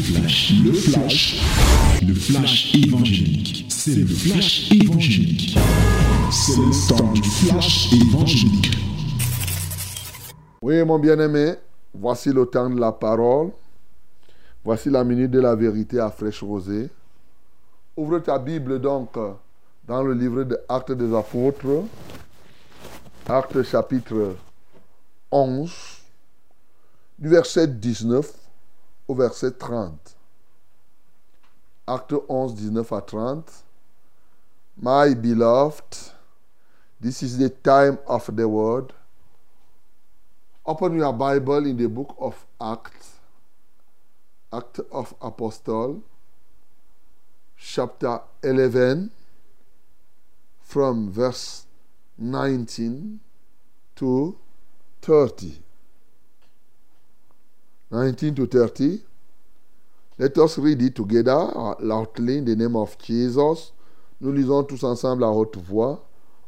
flash, le flash, le flash évangélique. C'est le flash évangélique. C'est le temps du flash évangélique. Oui, mon bien-aimé, voici le temps de la parole. Voici la minute de la vérité à fraîche rosée. Ouvre ta Bible donc dans le livre de Actes des Apôtres, Actes chapitre 11, du verset 19 au verset 30. Acte 11, 19 à 30. My beloved, this is the time of the word. Open your Bible in the book of Acts, Act of Apostle, chapter 11, from verse 19 to 30. 19 to 30. Let us read it together loudly in the name of Jesus. Nous lisons tous ensemble à haute voix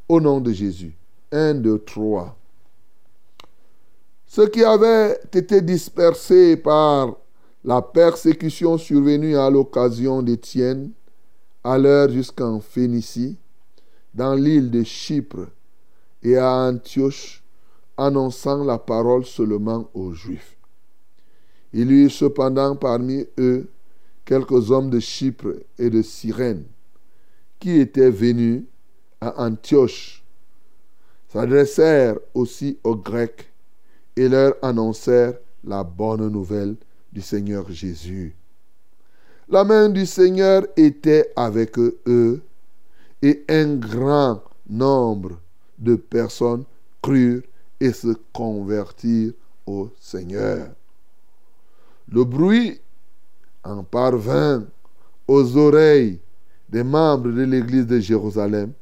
au nom de Jésus. 1, 2, 3. Ceux qui avaient été dispersés par la persécution survenue à l'occasion d'Étienne allèrent jusqu'en Phénicie, dans l'île de Chypre et à Antioche, annonçant la parole seulement aux Juifs. Il y eut cependant parmi eux quelques hommes de Chypre et de Cyrène qui étaient venus à Antioche, s'adressèrent aussi aux Grecs et leur annoncèrent la bonne nouvelle du Seigneur Jésus. La main du Seigneur était avec eux et un grand nombre de personnes crurent et se convertirent au Seigneur. Le bruit en parvint aux oreilles des membres de l'église de Jérusalem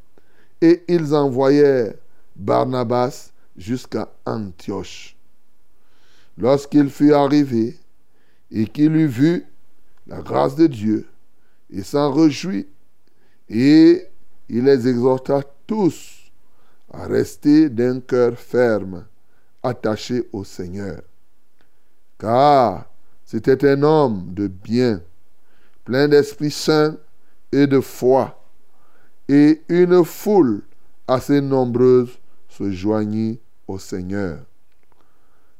et ils envoyèrent Barnabas jusqu'à Antioche. Lorsqu'il fut arrivé et qu'il eut vu la grâce de Dieu, il s'en réjouit et il les exhorta tous à rester d'un cœur ferme, attaché au Seigneur. Car c'était un homme de bien, plein d'Esprit Saint et de foi, et une foule assez nombreuse se joignit au Seigneur.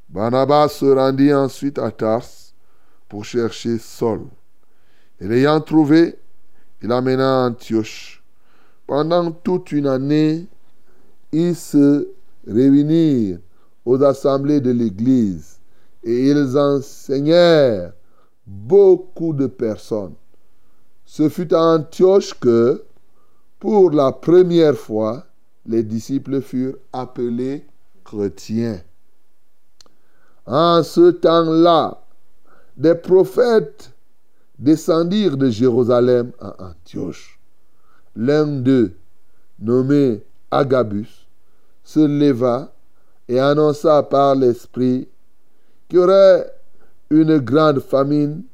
Barnabas se rendit ensuite à Tars pour chercher Saul. Et l'ayant trouvé, il amena Antioche. Pendant toute une année, ils se réunirent aux assemblées de l'Église et ils enseignèrent beaucoup de personnes. Ce fut à Antioche que, pour la première fois, les disciples furent appelés chrétiens. En ce temps-là, des prophètes descendirent de Jérusalem à Antioche. L'un d'eux, nommé Agabus, se leva et annonça par l'Esprit qu'il y aurait une grande famine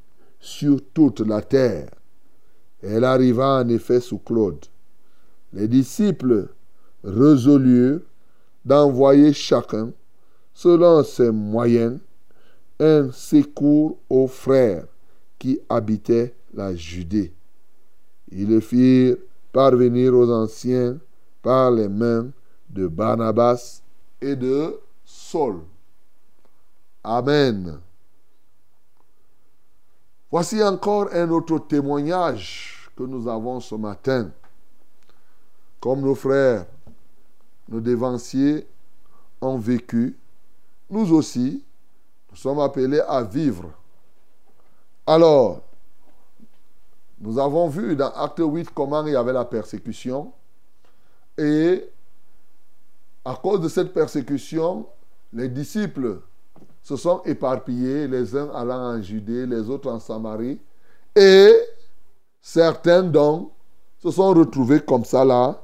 sur toute la terre. Elle arriva en effet sous Claude. Les disciples résolurent d'envoyer chacun, selon ses moyens, un secours aux frères qui habitaient la Judée. Ils le firent parvenir aux anciens par les mains de Barnabas et de Saul. Amen. Voici encore un autre témoignage que nous avons ce matin. Comme nos frères, nos dévanciers ont vécu, nous aussi, nous sommes appelés à vivre. Alors, nous avons vu dans Acte 8 comment il y avait la persécution. Et à cause de cette persécution, les disciples se sont éparpillés, les uns allant en Judée, les autres en Samarie. Et certains donc se sont retrouvés comme ça là,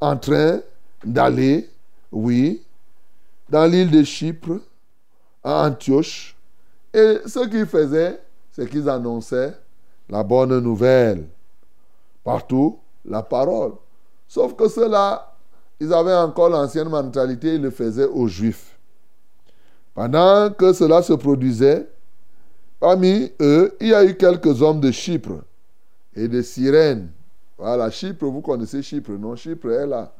en train d'aller, oui, dans l'île de Chypre, à Antioche. Et ce qu'ils faisaient, c'est qu'ils annonçaient la bonne nouvelle. Partout, la parole. Sauf que ceux-là, ils avaient encore l'ancienne mentalité, ils le faisaient aux Juifs. Pendant que cela se produisait, parmi eux, il y a eu quelques hommes de Chypre et de Cyrène. Voilà, Chypre, vous connaissez Chypre, non? Chypre est là.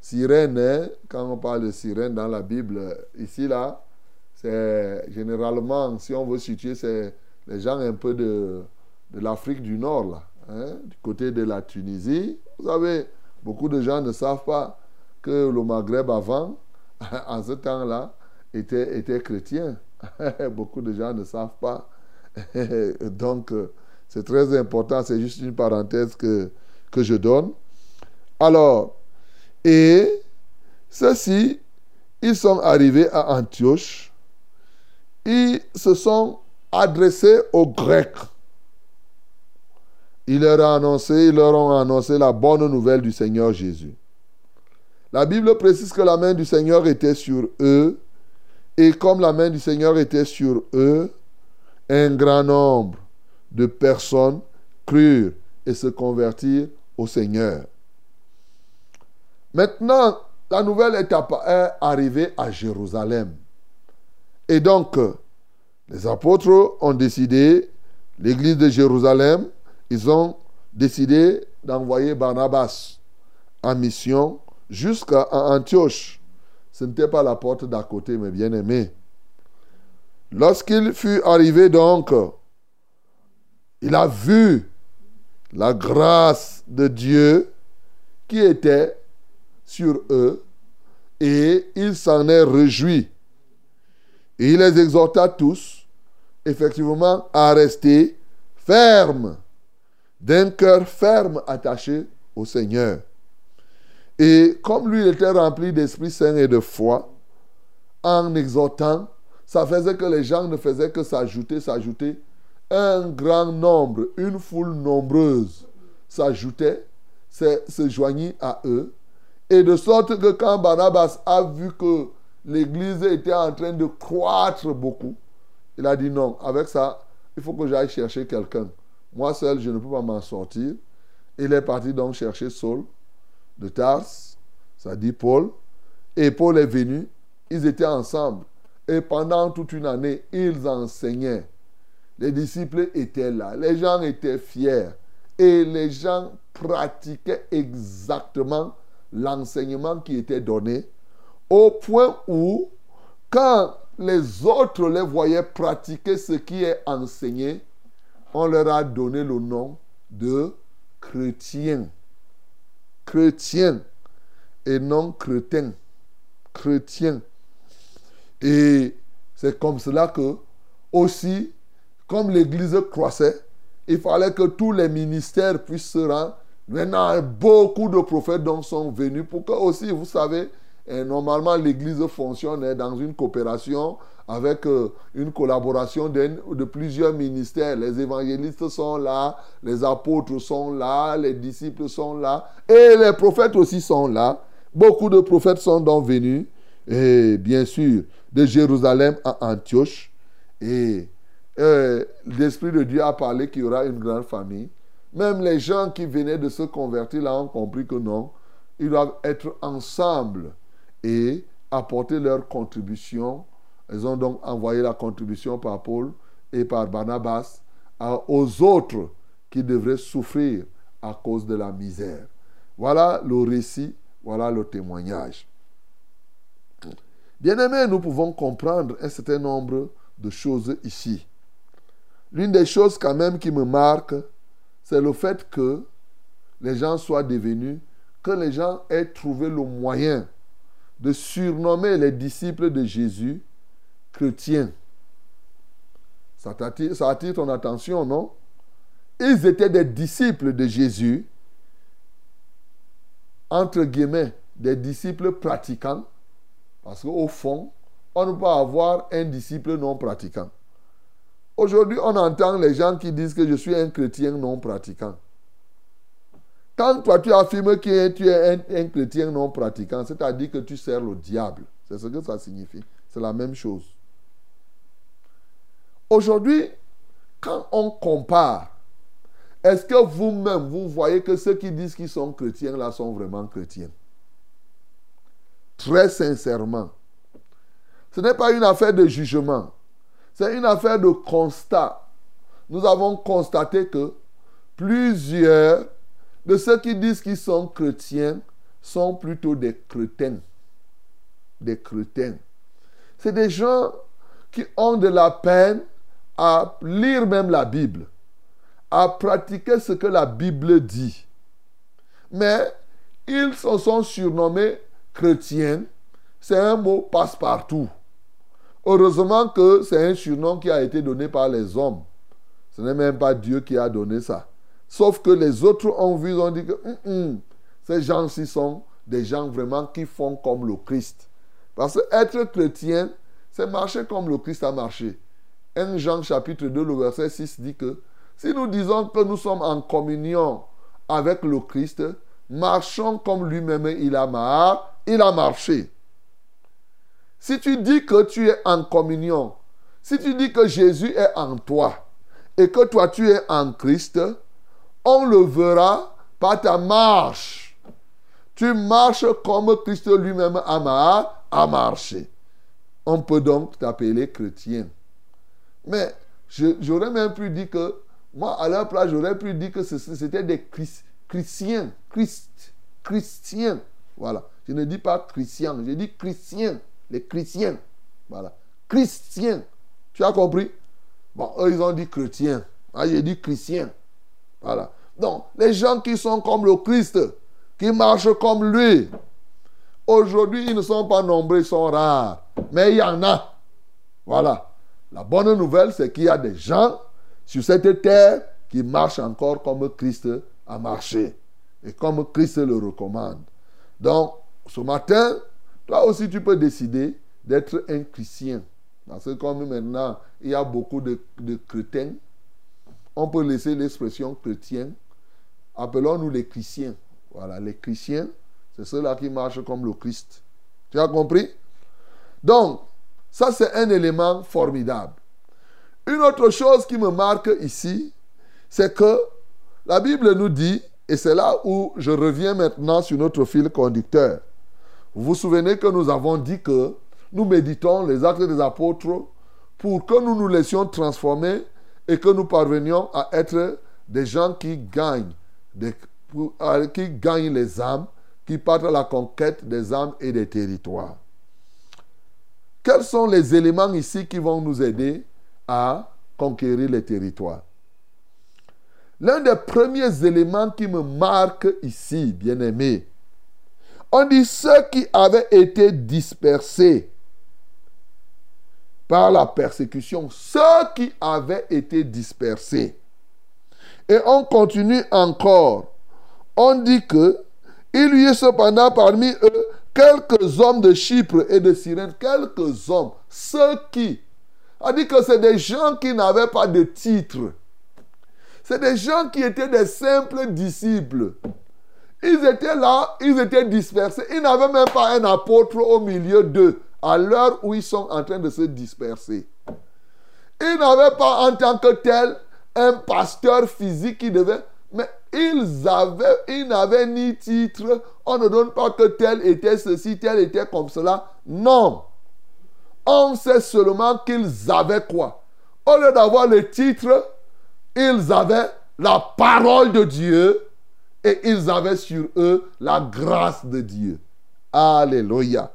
Sirène, quand on parle de sirène dans la Bible, ici, là, c'est généralement, si on veut situer, c'est les gens un peu de, de l'Afrique du Nord, là, hein, du côté de la Tunisie. Vous savez, beaucoup de gens ne savent pas que le Maghreb avant, en ce temps-là, était, était chrétien. beaucoup de gens ne savent pas. Donc, c'est très important, c'est juste une parenthèse que, que je donne. Alors, et ceux-ci, ils sont arrivés à Antioche. Ils se sont adressés aux Grecs. Leur, annoncé, ils leur ont annoncé la bonne nouvelle du Seigneur Jésus. La Bible précise que la main du Seigneur était sur eux. Et comme la main du Seigneur était sur eux, un grand nombre de personnes crurent et se convertirent au Seigneur. Maintenant, la nouvelle étape est arrivée à Jérusalem. Et donc, les apôtres ont décidé, l'église de Jérusalem, ils ont décidé d'envoyer Barnabas en mission jusqu'à Antioche. Ce n'était pas la porte d'à côté, mais bien aimé. Lorsqu'il fut arrivé donc, il a vu la grâce de Dieu qui était sur eux et il s'en est réjoui. Et il les exhorta tous, effectivement, à rester fermes, d'un cœur ferme attaché au Seigneur. Et comme lui était rempli d'Esprit Saint et de foi, en exhortant, ça faisait que les gens ne faisaient que s'ajouter, s'ajouter. Un grand nombre, une foule nombreuse s'ajoutait, se joignit à eux. Et de sorte que quand Barnabas a vu que l'église était en train de croître beaucoup, il a dit non, avec ça, il faut que j'aille chercher quelqu'un. Moi seul, je ne peux pas m'en sortir. Il est parti donc chercher Saul de Tars, ça dit Paul. Et Paul est venu, ils étaient ensemble. Et pendant toute une année, ils enseignaient. Les disciples étaient là, les gens étaient fiers. Et les gens pratiquaient exactement l'enseignement qui était donné, au point où, quand les autres les voyaient pratiquer ce qui est enseigné, on leur a donné le nom de chrétiens. Chrétiens et non chrétiens. Chrétiens. Et c'est comme cela que, aussi, comme l'Église croissait, il fallait que tous les ministères puissent se rendre Maintenant, beaucoup de prophètes sont venus pour que aussi, vous savez, normalement l'Église fonctionne dans une coopération avec euh, une collaboration de plusieurs ministères. Les évangélistes sont là, les apôtres sont là, les disciples sont là, et les prophètes aussi sont là. Beaucoup de prophètes sont donc venus, et bien sûr, de Jérusalem à Antioche. Et euh, l'Esprit de Dieu a parlé qu'il y aura une grande famille. Même les gens qui venaient de se convertir là ont compris que non, ils doivent être ensemble et apporter leur contribution. Ils ont donc envoyé la contribution par Paul et par Barnabas aux autres qui devraient souffrir à cause de la misère. Voilà le récit, voilà le témoignage. Bien aimés, nous pouvons comprendre un certain nombre de choses ici. L'une des choses quand même qui me marque, c'est le fait que les gens soient devenus, que les gens aient trouvé le moyen de surnommer les disciples de Jésus chrétiens. Ça attire, ton attention, non? Ils étaient des disciples de Jésus, entre guillemets, des disciples pratiquants, parce qu'au fond, on ne peut pas avoir un disciple non pratiquant. Aujourd'hui, on entend les gens qui disent que je suis un chrétien non pratiquant. Quand toi tu affirmes que tu es un, chrétien non pratiquant, c'est-à-dire que tu sers le diable. C'est ce que ça signifie. C'est la même chose. Aujourd'hui, quand on compare, est-ce que vous-même, vous voyez que ceux qui disent qu'ils sont chrétiens là sont vraiment chrétiens? Très sincèrement. Ce n'est pas une affaire de jugement. c'est une affaire de constat. Nous avons constaté que plusieurs de ceux qui disent qu'ils sont chrétiens sont plutôt des crétins. Des crétins. C'est des gens qui ont de la peine à lire même la Bible, à pratiquer ce que la Bible dit. Mais ils se sont surnommés chrétiens. C'est un mot passe-partout. Heureusement que c'est un surnom qui a été donné par les hommes. Ce n'est même pas Dieu qui a donné ça. Sauf que les autres ont vu, ils ont dit que hum, hum, ces gens-ci sont des gens vraiment qui font comme le Christ. Parce que être chrétien, c'est marcher comme le Christ a marché. 1 Jean chapitre 2, le verset 6 dit que si nous disons que nous sommes en communion avec le Christ, marchons comme lui-même il a il a marché. Si tu dis que tu es en communion, si tu dis que Jésus est en toi et que toi tu es en Christ, on le verra par ta marche. Tu marches comme Christ lui-même a marché on peut donc t'appeler chrétien. Mais j'aurais même pu dire que, moi, à leur place, j'aurais pu dire que c'était des chrétiens. Christ, chrétiens. Voilà. Je ne dis pas chrétien, je dis chrétiens. Les chrétiens. Voilà. Chrétiens. Tu as compris? Bon, eux, ils ont dit chrétien. Moi, j'ai dit chrétien. Voilà. Donc, les gens qui sont comme le Christ, qui marchent comme lui, aujourd'hui, ils ne sont pas nombreux, ils sont rares. Mais il y en a. Voilà. La bonne nouvelle, c'est qu'il y a des gens sur cette terre qui marchent encore comme Christ a marché. Et comme Christ le recommande. Donc, ce matin, toi aussi, tu peux décider d'être un chrétien. Parce que comme maintenant, il y a beaucoup de, de chrétiens, on peut laisser l'expression chrétien. Appelons-nous les chrétiens. Voilà, les chrétiens, c'est ceux-là qui marchent comme le Christ. Tu as compris? Donc, ça c'est un élément formidable. Une autre chose qui me marque ici, c'est que la Bible nous dit, et c'est là où je reviens maintenant sur notre fil conducteur. Vous vous souvenez que nous avons dit que nous méditons les actes des apôtres pour que nous nous laissions transformer et que nous parvenions à être des gens qui gagnent, qui gagnent les âmes, qui partent à la conquête des âmes et des territoires. Quels sont les éléments ici qui vont nous aider à conquérir les territoires? L'un des premiers éléments qui me marque ici, bien aimé, on dit ceux qui avaient été dispersés par la persécution, ceux qui avaient été dispersés. Et on continue encore. On dit que il y a cependant parmi eux quelques hommes de Chypre et de Cyrène, quelques hommes, ceux qui, a dit que c'est des gens qui n'avaient pas de titre. C'est des gens qui étaient des simples disciples. Ils étaient là, ils étaient dispersés. Ils n'avaient même pas un apôtre au milieu d'eux, à l'heure où ils sont en train de se disperser. Ils n'avaient pas en tant que tel un pasteur physique qui devait... Mais ils avaient, ils n'avaient ni titre. On ne donne pas que tel était ceci, tel était comme cela. Non. On sait seulement qu'ils avaient quoi Au lieu d'avoir le titre, ils avaient la parole de Dieu et ils avaient sur eux la grâce de Dieu. Alléluia.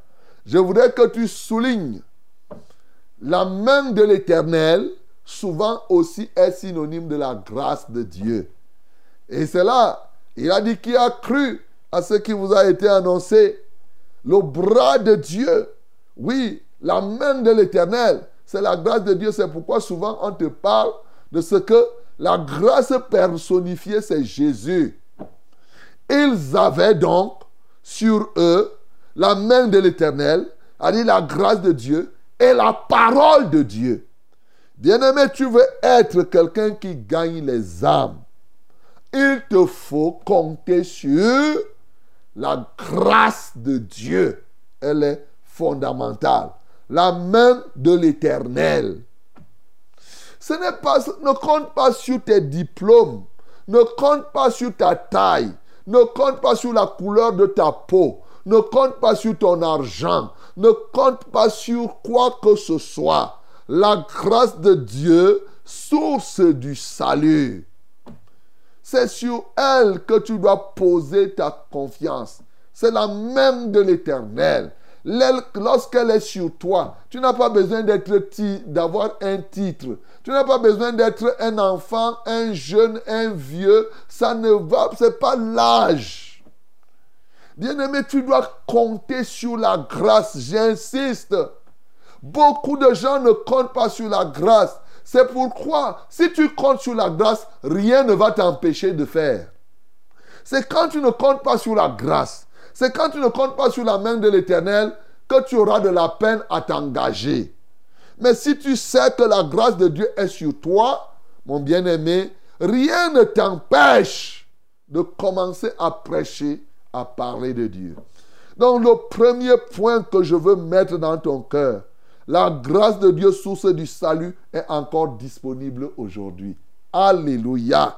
Je voudrais que tu soulignes la main de l'Éternel souvent aussi est synonyme de la grâce de Dieu. Et c'est là, il a dit qui a cru à ce qui vous a été annoncé. Le bras de Dieu, oui, la main de l'Éternel, c'est la grâce de Dieu. C'est pourquoi souvent on te parle de ce que la grâce personnifiée, c'est Jésus. Ils avaient donc sur eux la main de l'Éternel, a dit la grâce de Dieu et la parole de Dieu. Bien-aimé, tu veux être quelqu'un qui gagne les âmes il te faut compter sur la grâce de Dieu. Elle est fondamentale. La main de l'éternel. Ne compte pas sur tes diplômes. Ne compte pas sur ta taille. Ne compte pas sur la couleur de ta peau. Ne compte pas sur ton argent. Ne compte pas sur quoi que ce soit. la grâce de Dieu, source du salut. C'est sur elle que tu dois poser ta confiance. C'est la même de l'éternel. Lorsqu'elle est sur toi, tu n'as pas besoin d'avoir un titre. Tu n'as pas besoin d'être un enfant, un jeune, un vieux. Ça ne va, c'est pas l'âge. Bien-aimé, tu dois compter sur la grâce. J'insiste. Beaucoup de gens ne comptent pas sur la grâce. C'est pourquoi, si tu comptes sur la grâce, rien ne va t'empêcher de faire. C'est quand tu ne comptes pas sur la grâce, c'est quand tu ne comptes pas sur la main de l'Éternel que tu auras de la peine à t'engager. Mais si tu sais que la grâce de Dieu est sur toi, mon bien-aimé, rien ne t'empêche de commencer à prêcher, à parler de Dieu. Donc le premier point que je veux mettre dans ton cœur, la grâce de Dieu, source du salut, est encore disponible aujourd'hui. Alléluia.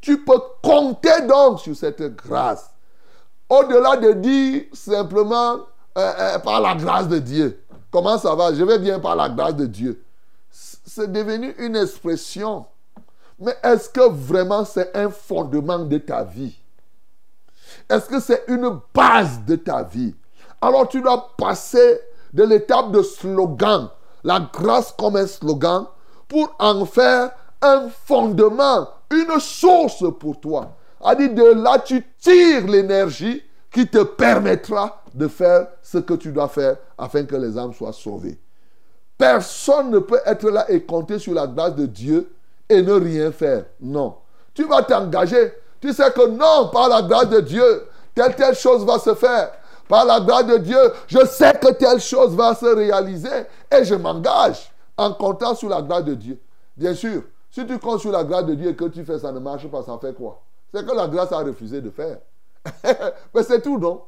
Tu peux compter donc sur cette grâce. Au-delà de dire simplement euh, euh, par la grâce de Dieu. Comment ça va? Je vais bien par la grâce de Dieu. C'est devenu une expression. Mais est-ce que vraiment c'est un fondement de ta vie? Est-ce que c'est une base de ta vie? Alors tu dois passer de l'étape de slogan, la grâce comme un slogan, pour en faire un fondement, une source pour toi. A dit de là, tu tires l'énergie qui te permettra de faire ce que tu dois faire afin que les âmes soient sauvées. Personne ne peut être là et compter sur la grâce de Dieu et ne rien faire. Non. Tu vas t'engager. Tu sais que non, par la grâce de Dieu, telle, telle chose va se faire par la grâce de Dieu, je sais que telle chose va se réaliser et je m'engage en comptant sur la grâce de Dieu. Bien sûr, si tu comptes sur la grâce de Dieu et que tu fais ça ne marche pas, ça fait quoi? C'est que la grâce a refusé de faire. mais c'est tout, non?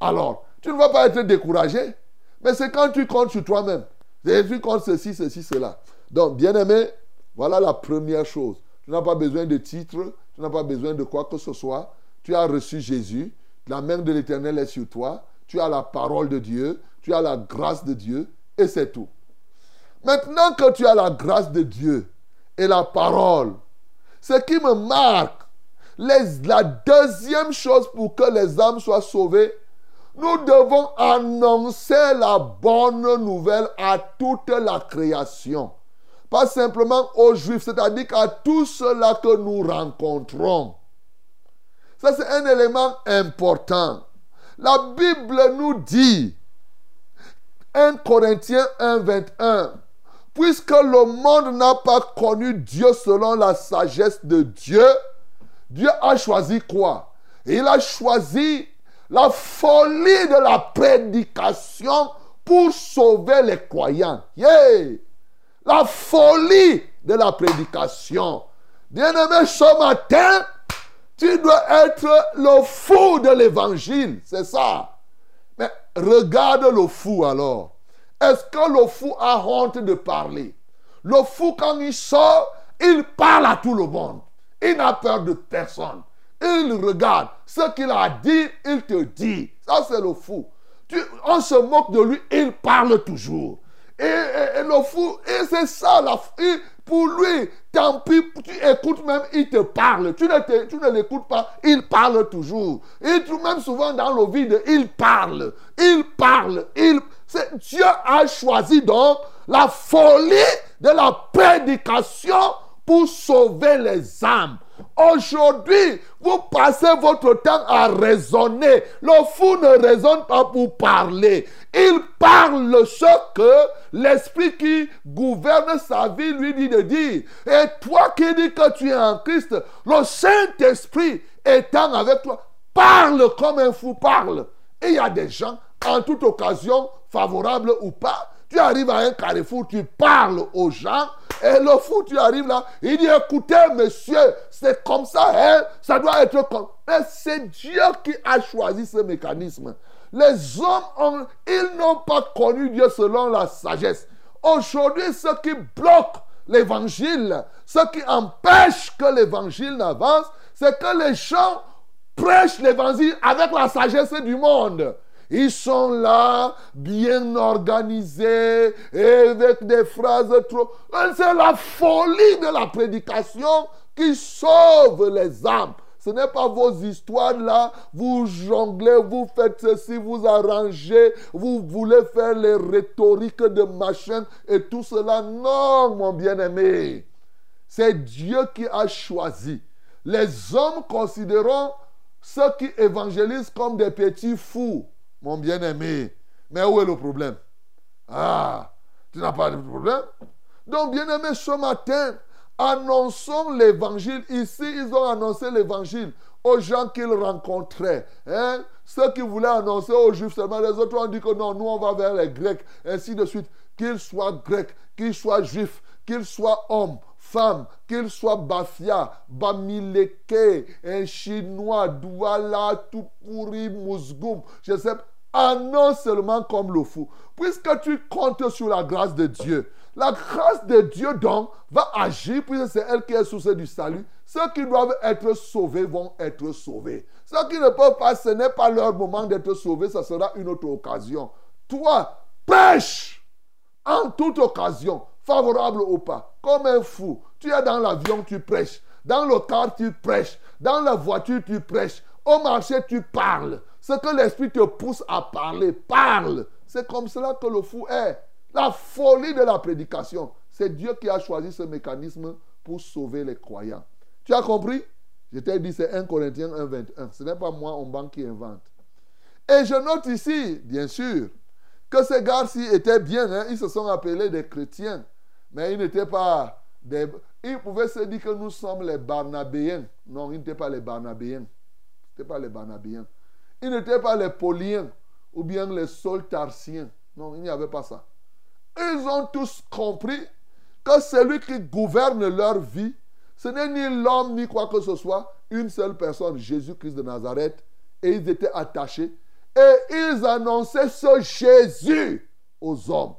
Alors, tu ne vas pas être découragé. Mais c'est quand tu comptes sur toi-même. Tu comptes ceci, ceci, cela. Donc, bien aimé, voilà la première chose. Tu n'as pas besoin de titre, tu n'as pas besoin de quoi que ce soit. Tu as reçu Jésus, la main de l'Éternel est sur toi. Tu as la parole de Dieu. Tu as la grâce de Dieu. Et c'est tout. Maintenant que tu as la grâce de Dieu et la parole, ce qui me marque, la deuxième chose pour que les âmes soient sauvées, nous devons annoncer la bonne nouvelle à toute la création. Pas simplement aux Juifs, c'est-à-dire qu'à tous ceux-là que nous rencontrons. Ça, c'est un élément important. La Bible nous dit, 1 Corinthiens 1, 21, puisque le monde n'a pas connu Dieu selon la sagesse de Dieu, Dieu a choisi quoi? Il a choisi la folie de la prédication pour sauver les croyants. Yeah! La folie de la prédication. Bien-aimé, ce matin, tu dois être le fou de l'évangile. C'est ça. Mais regarde le fou alors. Est-ce que le fou a honte de parler? Le fou, quand il sort, il parle à tout le monde. Il n'a peur de personne. Il regarde. Ce qu'il a dit, il te dit. Ça, c'est le fou. on se moque de lui, il parle toujours. Et, le fou, et c'est ça, la, pour lui, tant pis, tu écoutes même, il te parle. Tu ne, tu ne l'écoutes pas, il parle toujours. Et tout, même souvent dans le vide, il parle. Il parle. Il, Dieu a choisi donc la folie de la prédication pour sauver les âmes. Aujourd'hui, vous passez votre temps à raisonner. Le fou ne raisonne pas pour parler. Il parle ce que l'esprit qui gouverne sa vie lui dit de dire. Et toi qui dis que tu es en Christ, le Saint-Esprit étant avec toi, parle comme un fou parle. Et il y a des gens, en toute occasion, favorable ou pas, tu arrives à un carrefour, tu parles aux gens, et le fou, tu arrives là, il dit, écoutez, monsieur, c'est comme ça, hein, ça doit être comme... Mais c'est Dieu qui a choisi ce mécanisme. Les hommes, ils n'ont pas connu Dieu selon la sagesse. Aujourd'hui, ce qui bloque l'évangile, ce qui empêche que l'évangile n'avance, c'est que les gens prêchent l'évangile avec la sagesse du monde. Ils sont là, bien organisés, et avec des phrases trop... C'est la folie de la prédication qui sauve les âmes. Ce n'est pas vos histoires là, vous jonglez, vous faites ceci, vous arrangez, vous voulez faire les rhétoriques de machin et tout cela. Non, mon bien-aimé. C'est Dieu qui a choisi. Les hommes considéreront ceux qui évangélisent comme des petits fous, mon bien-aimé. Mais où est le problème? Ah, tu n'as pas de problème? Donc, bien-aimé, ce matin, annonçons l'évangile. Ici, ils ont annoncé l'évangile aux gens qu'ils rencontraient. Hein? Ceux qui voulaient annoncer aux Juifs seulement, les autres ont dit que non, nous on va vers les Grecs, ainsi de suite. Qu'ils soient Grecs, qu'ils soient Juifs, qu'ils soient hommes, femmes, qu'ils soient Bafia, Bamileke, un Chinois, Douala, tout pourri, Mousgoum, je sais annonce seulement comme le fou. Puisque tu comptes sur la grâce de Dieu, la grâce de Dieu, donc, va agir, puisque c'est elle qui est source du salut. Ceux qui doivent être sauvés vont être sauvés. Ceux qui ne peuvent pas, ce n'est pas leur moment d'être sauvés, ça sera une autre occasion. Toi, pêche en toute occasion, favorable ou pas, comme un fou. Tu es dans l'avion, tu prêches. Dans le car, tu prêches. Dans la voiture, tu prêches. Au marché, tu parles. Ce que l'Esprit te pousse à parler, parle. C'est comme cela que le fou est. La folie de la prédication. C'est Dieu qui a choisi ce mécanisme pour sauver les croyants. Tu as compris? Je t'ai dit, c'est 1 Corinthiens 1, 21. Ce n'est pas moi, on banque qui invente. Et je note ici, bien sûr, que ces gars-ci étaient bien. Hein. Ils se sont appelés des chrétiens. Mais ils n'étaient pas des... Ils pouvaient se dire que nous sommes les Barnabéens. Non, ils n'étaient pas les Barnabéens. Ce n'étaient pas les Barnabéens. Ils n'étaient pas les Pauliens ou bien les Soltarsiens. Non, il n'y avait pas ça. Ils ont tous compris que celui qui gouverne leur vie, ce n'est ni l'homme ni quoi que ce soit, une seule personne, Jésus-Christ de Nazareth. Et ils étaient attachés. Et ils annonçaient ce Jésus aux hommes.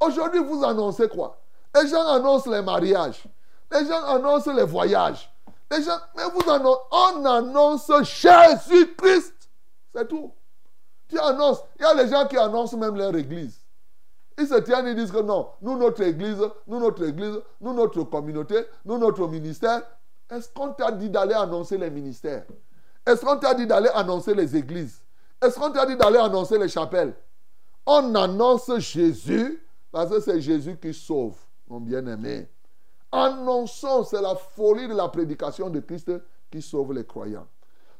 Aujourd'hui, vous annoncez quoi? Les gens annoncent les mariages. Les gens annoncent les voyages. Les gens, mais vous annoncez, on annonce Jésus-Christ. C'est tout. Tu annonces. Il y a les gens qui annoncent même leur église. Ils se tiennent et disent que non, nous, notre église, nous, notre église, nous, notre communauté, nous, notre ministère. Est-ce qu'on t'a dit d'aller annoncer les ministères? Est-ce qu'on t'a dit d'aller annoncer les églises? Est-ce qu'on t'a dit d'aller annoncer les chapelles? On annonce Jésus parce que c'est Jésus qui sauve, mon bien-aimé. Annonçons, c'est la folie de la prédication de Christ qui sauve les croyants.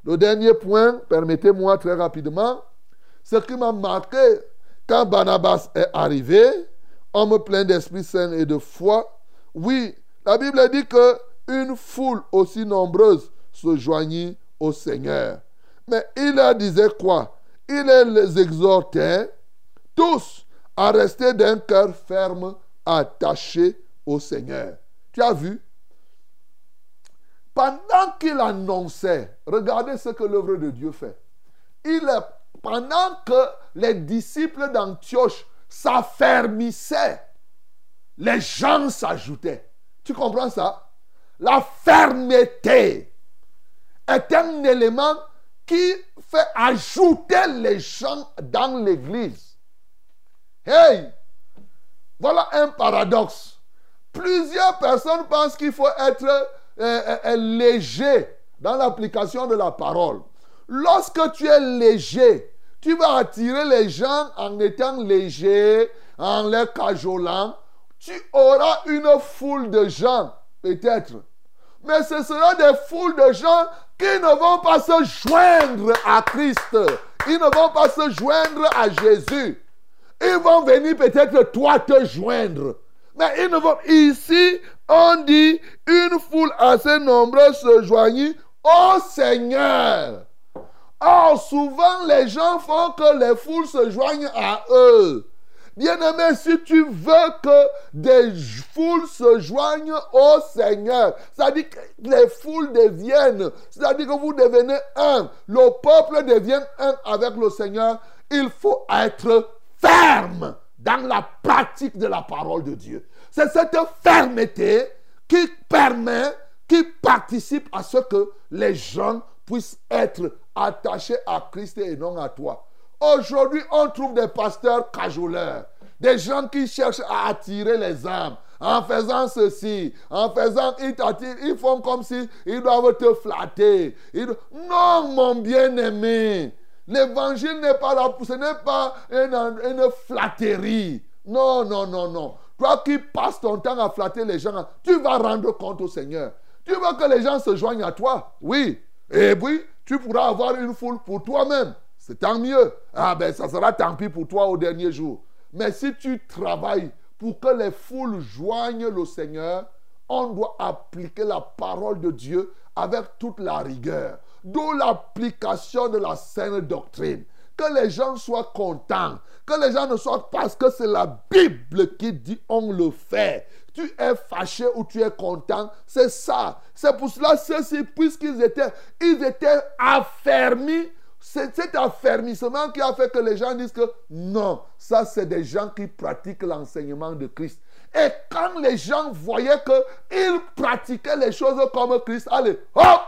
Le dernier point, permettez-moi très rapidement, ce qui m'a marqué quand Barnabas est arrivé, homme plein d'Esprit Saint et de foi, oui, la Bible dit que une foule aussi nombreuse se joignit au Seigneur. Mais il leur disait quoi? Il les exhortait tous à rester d'un cœur ferme, attaché au Seigneur. Tu as vu? Pendant qu'il annonçait, regardez ce que l'œuvre de Dieu fait. Il pendant que les disciples d'Antioche s'affermissaient, les gens s'ajoutaient. Tu comprends ça? La fermeté est un élément qui fait ajouter les gens dans l'église. Hey, voilà un paradoxe. Plusieurs personnes pensent qu'il faut être euh, euh, euh, léger dans l'application de la parole. Lorsque tu es léger, tu vas attirer les gens en étant léger, en les cajolant. Tu auras une foule de gens, peut-être. Mais ce sera des foules de gens qui ne vont pas se joindre à Christ. Ils ne vont pas se joindre à Jésus. Ils vont venir peut-être toi te joindre. Mais ils ne vont... Ici, on dit, une foule assez nombreuse se joignit au Seigneur. Or, souvent, les gens font que les foules se joignent à eux. Bien-aimé, si tu veux que des foules se joignent au Seigneur, c'est-à-dire que les foules deviennent, c'est-à-dire que vous devenez un, le peuple devient un avec le Seigneur, il faut être ferme dans la pratique de la parole de Dieu. C'est cette fermeté qui permet, qui participe à ce que les gens puissent être attaché à Christ et non à toi. Aujourd'hui, on trouve des pasteurs cajoleurs, des gens qui cherchent à attirer les âmes. En faisant ceci, en faisant, ils ils font comme si ils doivent te flatter. Non, mon bien-aimé, l'évangile n'est pas là, ce n'est pas une, une flatterie. Non, non, non, non. Toi qui passes ton temps à flatter les gens, tu vas rendre compte au Seigneur. Tu veux que les gens se joignent à toi? Oui. Et oui, tu pourras avoir une foule pour toi-même. C'est tant mieux. Ah ben, ça sera tant pis pour toi au dernier jour. Mais si tu travailles pour que les foules joignent le Seigneur, on doit appliquer la parole de Dieu avec toute la rigueur. D'où l'application de la saine doctrine. Que les gens soient contents. Que les gens ne soient pas parce que c'est la Bible qui dit on le fait. Tu es fâché ou tu es content. C'est ça. C'est pour cela, ceux-ci, puisqu'ils étaient, ils étaient affermis c'est cet affermissement qui a fait que les gens disent que non, ça c'est des gens qui pratiquent l'enseignement de Christ. Et quand les gens voyaient qu'ils pratiquaient les choses comme Christ, allez, hop,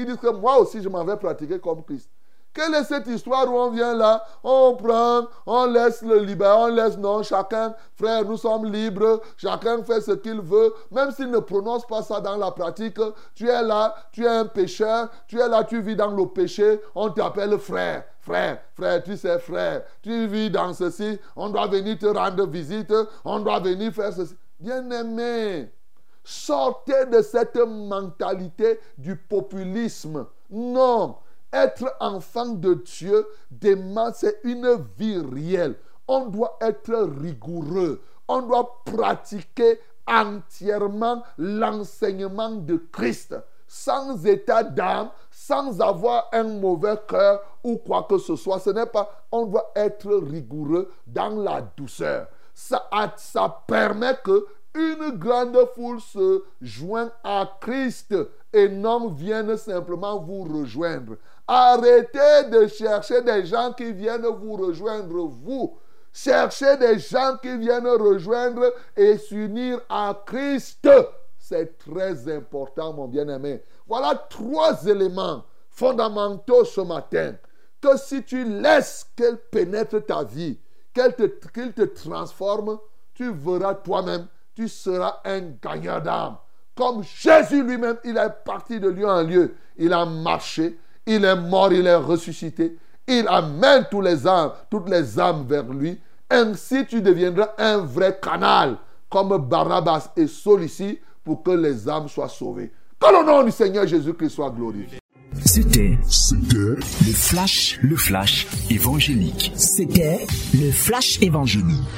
ils disent que moi aussi je m'en vais pratiquer comme Christ. Quelle est cette histoire où on vient là, on prend, on laisse le libre, on laisse non, chacun, frère, nous sommes libres, chacun fait ce qu'il veut, même s'il ne prononce pas ça dans la pratique, tu es là, tu es un pécheur, tu es là, tu vis dans le péché, on t'appelle frère, frère, frère, tu sais frère, tu vis dans ceci, on doit venir te rendre visite, on doit venir faire ceci. Bien-aimé, sortez de cette mentalité du populisme. Non, être enfant de Dieu, c'est une vie réelle. On doit être rigoureux. On doit pratiquer entièrement l'enseignement de Christ, sans état d'âme, sans avoir un mauvais cœur ou quoi que ce soit. Ce n'est pas, on doit être rigoureux dans la douceur. Ça, ça permet que une grande foule se joigne à Christ et non viennent simplement vous rejoindre. Arrêtez de chercher des gens qui viennent vous rejoindre, vous. Cherchez des gens qui viennent rejoindre et s'unir à Christ. C'est très important, mon bien-aimé. Voilà trois éléments fondamentaux ce matin. Que si tu laisses qu'elle pénètre ta vie, qu'elle te, qu'il te transforme, tu verras toi-même, tu seras un gagnant d'âme. Comme Jésus lui-même, il est parti de lieu en lieu. Il a marché, il est mort, il est ressuscité. Il amène tous les âmes, toutes les âmes vers lui. Ainsi, tu deviendras un vrai canal, comme Barabbas et Saul ici, pour que les âmes soient sauvées. Que le nom du Seigneur Jésus-Christ soit glorifié. C'était le flash, le flash évangélique. C'était le flash évangélique.